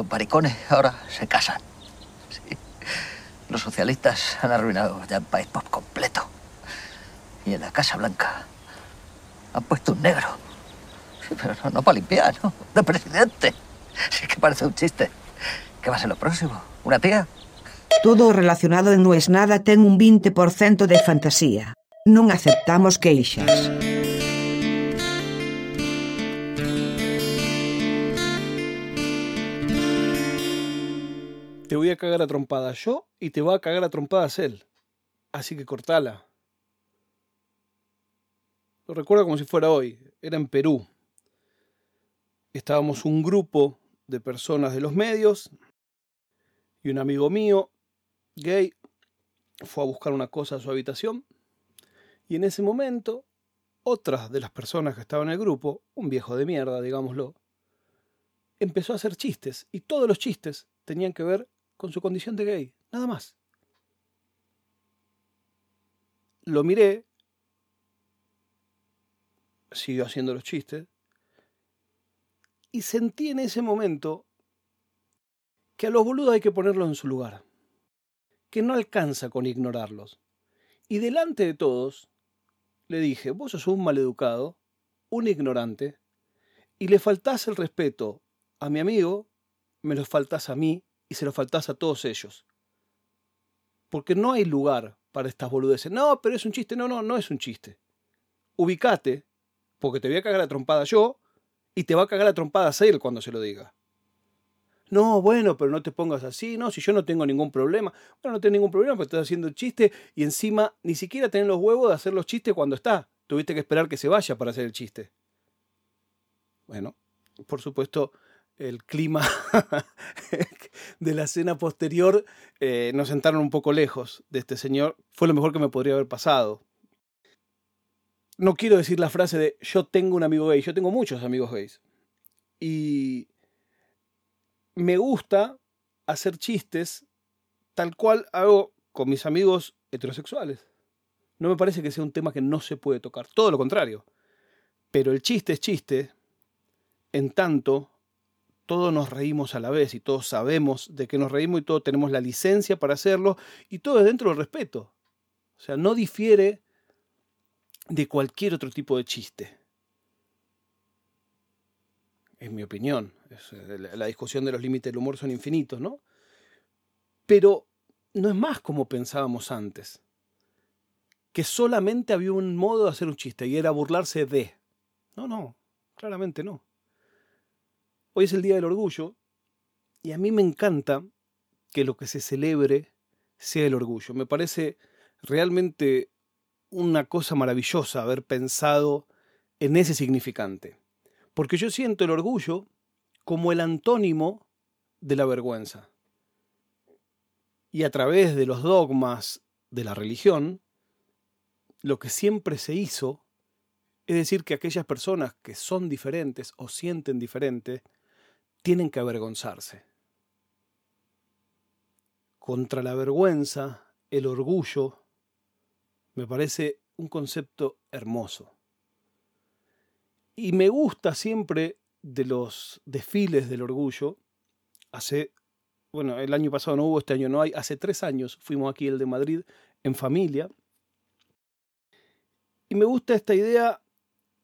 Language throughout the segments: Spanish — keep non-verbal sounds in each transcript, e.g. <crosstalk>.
Los maricones ahora se casan. Sí. Los socialistas han arruinado ya el país por completo. Y en la Casa Blanca han puesto un negro. Sí, pero no, no para limpiar, ¿no? De presidente. Sí que parece un chiste. ¿Qué va a ser lo próximo? ¿Una tía? Todo relacionado en No es nada ten un 20% de fantasía. Non aceptamos queixas. Te voy a cagar a trompadas yo y te va a cagar a trompadas él. Así que cortala. Lo recuerdo como si fuera hoy. Era en Perú. Estábamos un grupo de personas de los medios y un amigo mío, gay, fue a buscar una cosa a su habitación y en ese momento otras de las personas que estaban en el grupo, un viejo de mierda, digámoslo, empezó a hacer chistes y todos los chistes tenían que ver con su condición de gay, nada más. Lo miré, siguió haciendo los chistes, y sentí en ese momento que a los boludos hay que ponerlos en su lugar, que no alcanza con ignorarlos. Y delante de todos, le dije, vos sos un maleducado, un ignorante, y le faltás el respeto a mi amigo, me lo faltás a mí y se lo faltás a todos ellos. Porque no hay lugar para estas boludeces. No, pero es un chiste. No, no, no es un chiste. Ubicate, porque te voy a cagar la trompada yo y te va a cagar la trompada él cuando se lo diga. No, bueno, pero no te pongas así, no, si yo no tengo ningún problema. Bueno, no tengo ningún problema, porque estás haciendo el chiste y encima ni siquiera tenés los huevos de hacer los chistes cuando está. Tuviste que esperar que se vaya para hacer el chiste. Bueno, por supuesto, el clima <laughs> de la cena posterior eh, nos sentaron un poco lejos de este señor. Fue lo mejor que me podría haber pasado. No quiero decir la frase de yo tengo un amigo gay, yo tengo muchos amigos gays. Y me gusta hacer chistes tal cual hago con mis amigos heterosexuales. No me parece que sea un tema que no se puede tocar, todo lo contrario. Pero el chiste es chiste, en tanto todos nos reímos a la vez y todos sabemos de que nos reímos y todos tenemos la licencia para hacerlo y todo es dentro del respeto. O sea, no difiere de cualquier otro tipo de chiste es mi opinión. Eh, la discusión de los límites del humor son infinitos, ¿no? Pero no es más como pensábamos antes. Que solamente había un modo de hacer un chiste y era burlarse de. No, no, claramente no. Hoy es el Día del Orgullo y a mí me encanta que lo que se celebre sea el orgullo. Me parece realmente una cosa maravillosa haber pensado en ese significante. Porque yo siento el orgullo como el antónimo de la vergüenza. Y a través de los dogmas de la religión, lo que siempre se hizo es decir que aquellas personas que son diferentes o sienten diferente tienen que avergonzarse. Contra la vergüenza, el orgullo, me parece un concepto hermoso. Y me gusta siempre de los desfiles del orgullo. Hace, bueno, el año pasado no hubo, este año no hay. Hace tres años fuimos aquí el de Madrid en familia. Y me gusta esta idea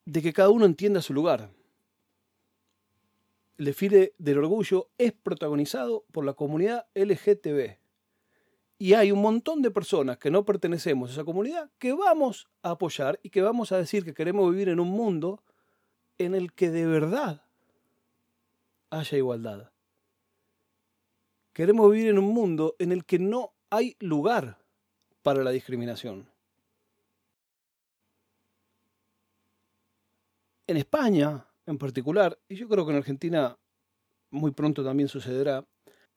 de que cada uno entienda su lugar. El desfile del orgullo es protagonizado por la comunidad LGTB. Y hay un montón de personas que no pertenecemos a esa comunidad que vamos a apoyar y que vamos a decir que queremos vivir en un mundo en el que de verdad haya igualdad. Queremos vivir en un mundo en el que no hay lugar para la discriminación. En España, en particular, y yo creo que en Argentina muy pronto también sucederá,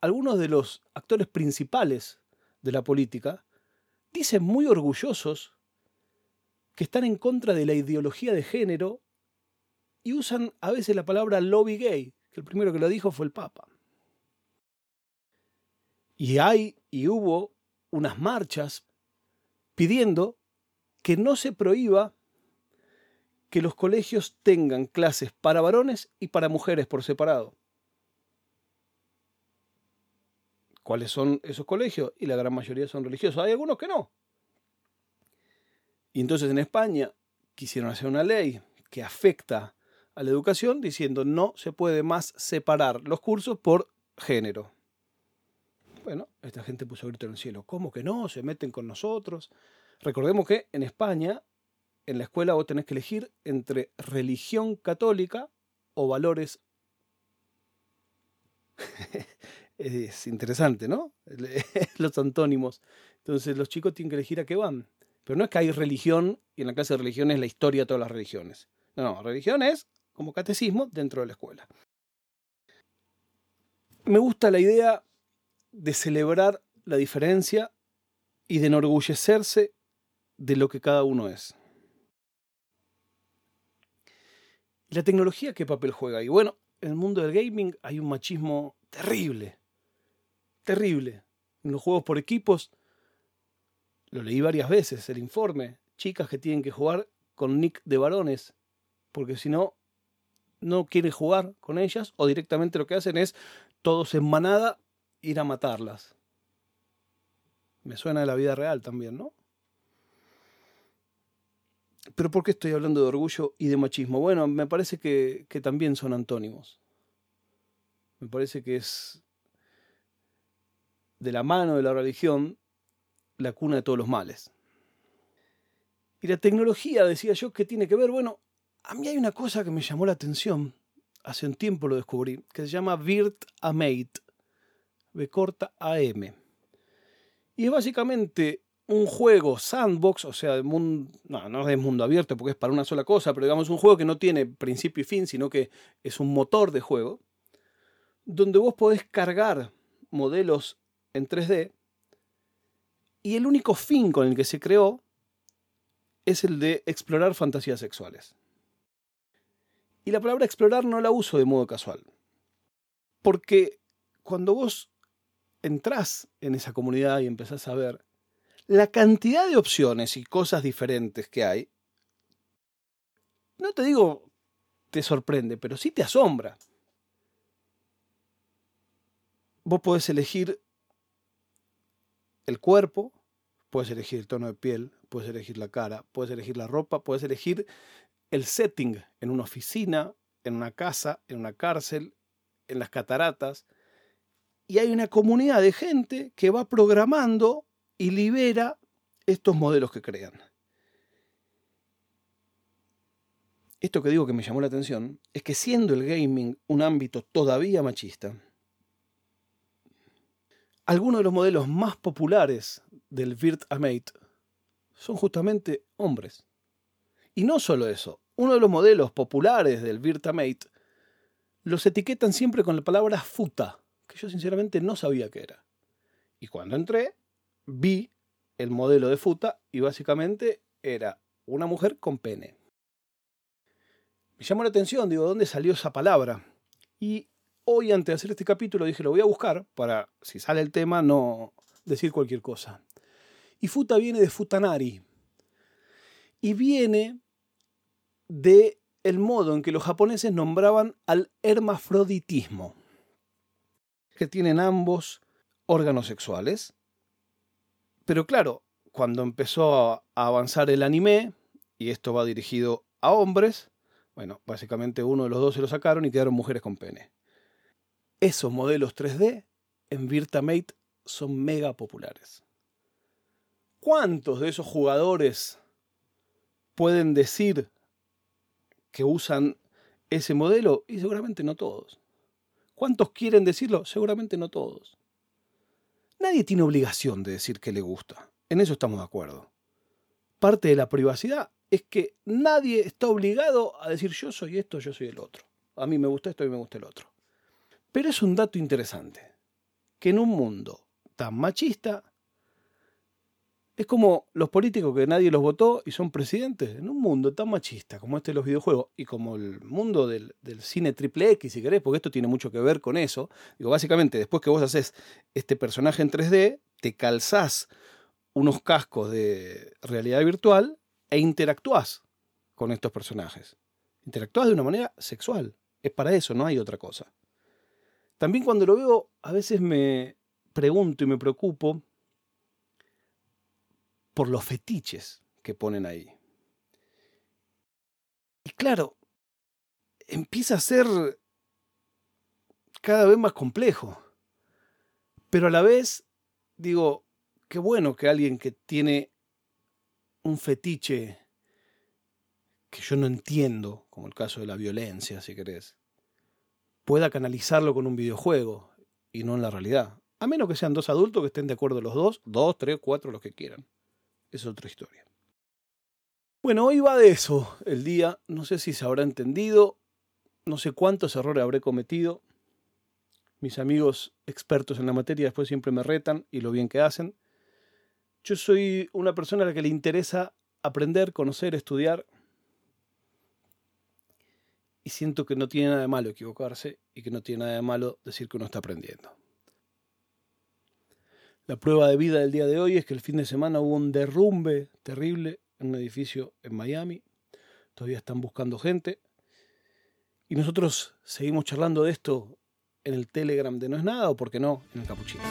algunos de los actores principales de la política dicen muy orgullosos que están en contra de la ideología de género y usan a veces la palabra lobby gay, que el primero que lo dijo fue el Papa. Y hay y hubo unas marchas pidiendo que no se prohíba que los colegios tengan clases para varones y para mujeres por separado. cuáles son esos colegios y la gran mayoría son religiosos. Hay algunos que no. Y entonces en España quisieron hacer una ley que afecta a la educación diciendo no se puede más separar los cursos por género. Bueno, esta gente puso grito en el cielo. ¿Cómo que no? Se meten con nosotros. Recordemos que en España, en la escuela vos tenés que elegir entre religión católica o valores. <laughs> es interesante, ¿no? <laughs> Los antónimos. Entonces los chicos tienen que elegir a qué van. Pero no es que hay religión y en la clase de religión es la historia de todas las religiones. No, no, religión es como catecismo dentro de la escuela. Me gusta la idea de celebrar la diferencia y de enorgullecerse de lo que cada uno es. La tecnología qué papel juega ahí? Bueno, en el mundo del gaming hay un machismo terrible. Terrible. En los juegos por equipos, lo leí varias veces, el informe. Chicas que tienen que jugar con nick de varones, porque si no, no quieren jugar con ellas, o directamente lo que hacen es todos en manada ir a matarlas. Me suena de la vida real también, ¿no? Pero ¿por qué estoy hablando de orgullo y de machismo? Bueno, me parece que, que también son antónimos. Me parece que es de la mano de la religión la cuna de todos los males. Y la tecnología, decía yo, ¿qué tiene que ver? Bueno, a mí hay una cosa que me llamó la atención, hace un tiempo lo descubrí, que se llama Virt Amate, B corta AM. Y es básicamente un juego sandbox, o sea, mundo, no, no es mundo abierto porque es para una sola cosa, pero digamos un juego que no tiene principio y fin, sino que es un motor de juego, donde vos podés cargar modelos en 3D y el único fin con el que se creó es el de explorar fantasías sexuales. Y la palabra explorar no la uso de modo casual, porque cuando vos entrás en esa comunidad y empezás a ver la cantidad de opciones y cosas diferentes que hay, no te digo te sorprende, pero sí te asombra. Vos podés elegir el cuerpo, puedes elegir el tono de piel, puedes elegir la cara, puedes elegir la ropa, puedes elegir el setting en una oficina, en una casa, en una cárcel, en las cataratas. Y hay una comunidad de gente que va programando y libera estos modelos que crean. Esto que digo que me llamó la atención es que siendo el gaming un ámbito todavía machista, algunos de los modelos más populares del Virt Amate son justamente hombres. Y no solo eso, uno de los modelos populares del Virt Amate los etiquetan siempre con la palabra futa, que yo sinceramente no sabía qué era. Y cuando entré, vi el modelo de Futa y básicamente era una mujer con pene. Me llamó la atención, digo, ¿dónde salió esa palabra? Y hoy, antes de hacer este capítulo, dije, lo voy a buscar para, si sale el tema, no decir cualquier cosa. Y Futa viene de Futanari. Y viene de el modo en que los japoneses nombraban al hermafroditismo, que tienen ambos órganos sexuales, pero claro, cuando empezó a avanzar el anime, y esto va dirigido a hombres, bueno, básicamente uno de los dos se lo sacaron y quedaron mujeres con pene. Esos modelos 3D en Virtamate son mega populares. ¿Cuántos de esos jugadores pueden decir que usan ese modelo? Y seguramente no todos. ¿Cuántos quieren decirlo? Seguramente no todos. Nadie tiene obligación de decir que le gusta. En eso estamos de acuerdo. Parte de la privacidad es que nadie está obligado a decir yo soy esto, yo soy el otro. A mí me gusta esto, mí me gusta el otro. Pero es un dato interesante, que en un mundo tan machista es como los políticos que nadie los votó y son presidentes. En un mundo tan machista como este de los videojuegos y como el mundo del, cine triple X, si querés, porque esto tiene mucho que ver con eso. Digo, básicamente, después que vos haces este personaje en 3D, te calzás unos cascos de realidad virtual e interactúas con estos personajes. Interactúas de una manera sexual. Es para eso, no hay otra cosa. También cuando lo veo, a veces me pregunto y me preocupo por los fetiches que ponen ahí. Y claro, empieza a ser cada vez más complejo. Pero a la vez, digo, qué bueno que alguien que tiene un fetiche que yo no entiendo, como el caso de la violencia, si querés, pueda canalizarlo con un videojuego y no en la realidad. A menos que sean dos adultos que estén de acuerdo los dos, dos, tres, cuatro, los que quieran. Es otra historia. Bueno, hoy va de eso el día. No sé si se habrá entendido. No sé cuántos errores habré cometido. Mis amigos expertos en la materia después siempre me retan y lo bien que hacen. Yo soy una persona a la que le interesa aprender, conocer, estudiar. Y siento que no tiene nada de malo equivocarse y que no tiene nada de malo decir que uno está aprendiendo. La prueba de vida del día de hoy es que el fin de semana hubo un derrumbe terrible en un edificio en Miami. Todavía están buscando gente. Y nosotros seguimos charlando de esto en el Telegram de No es Nada o, por qué no, en el Capuchino.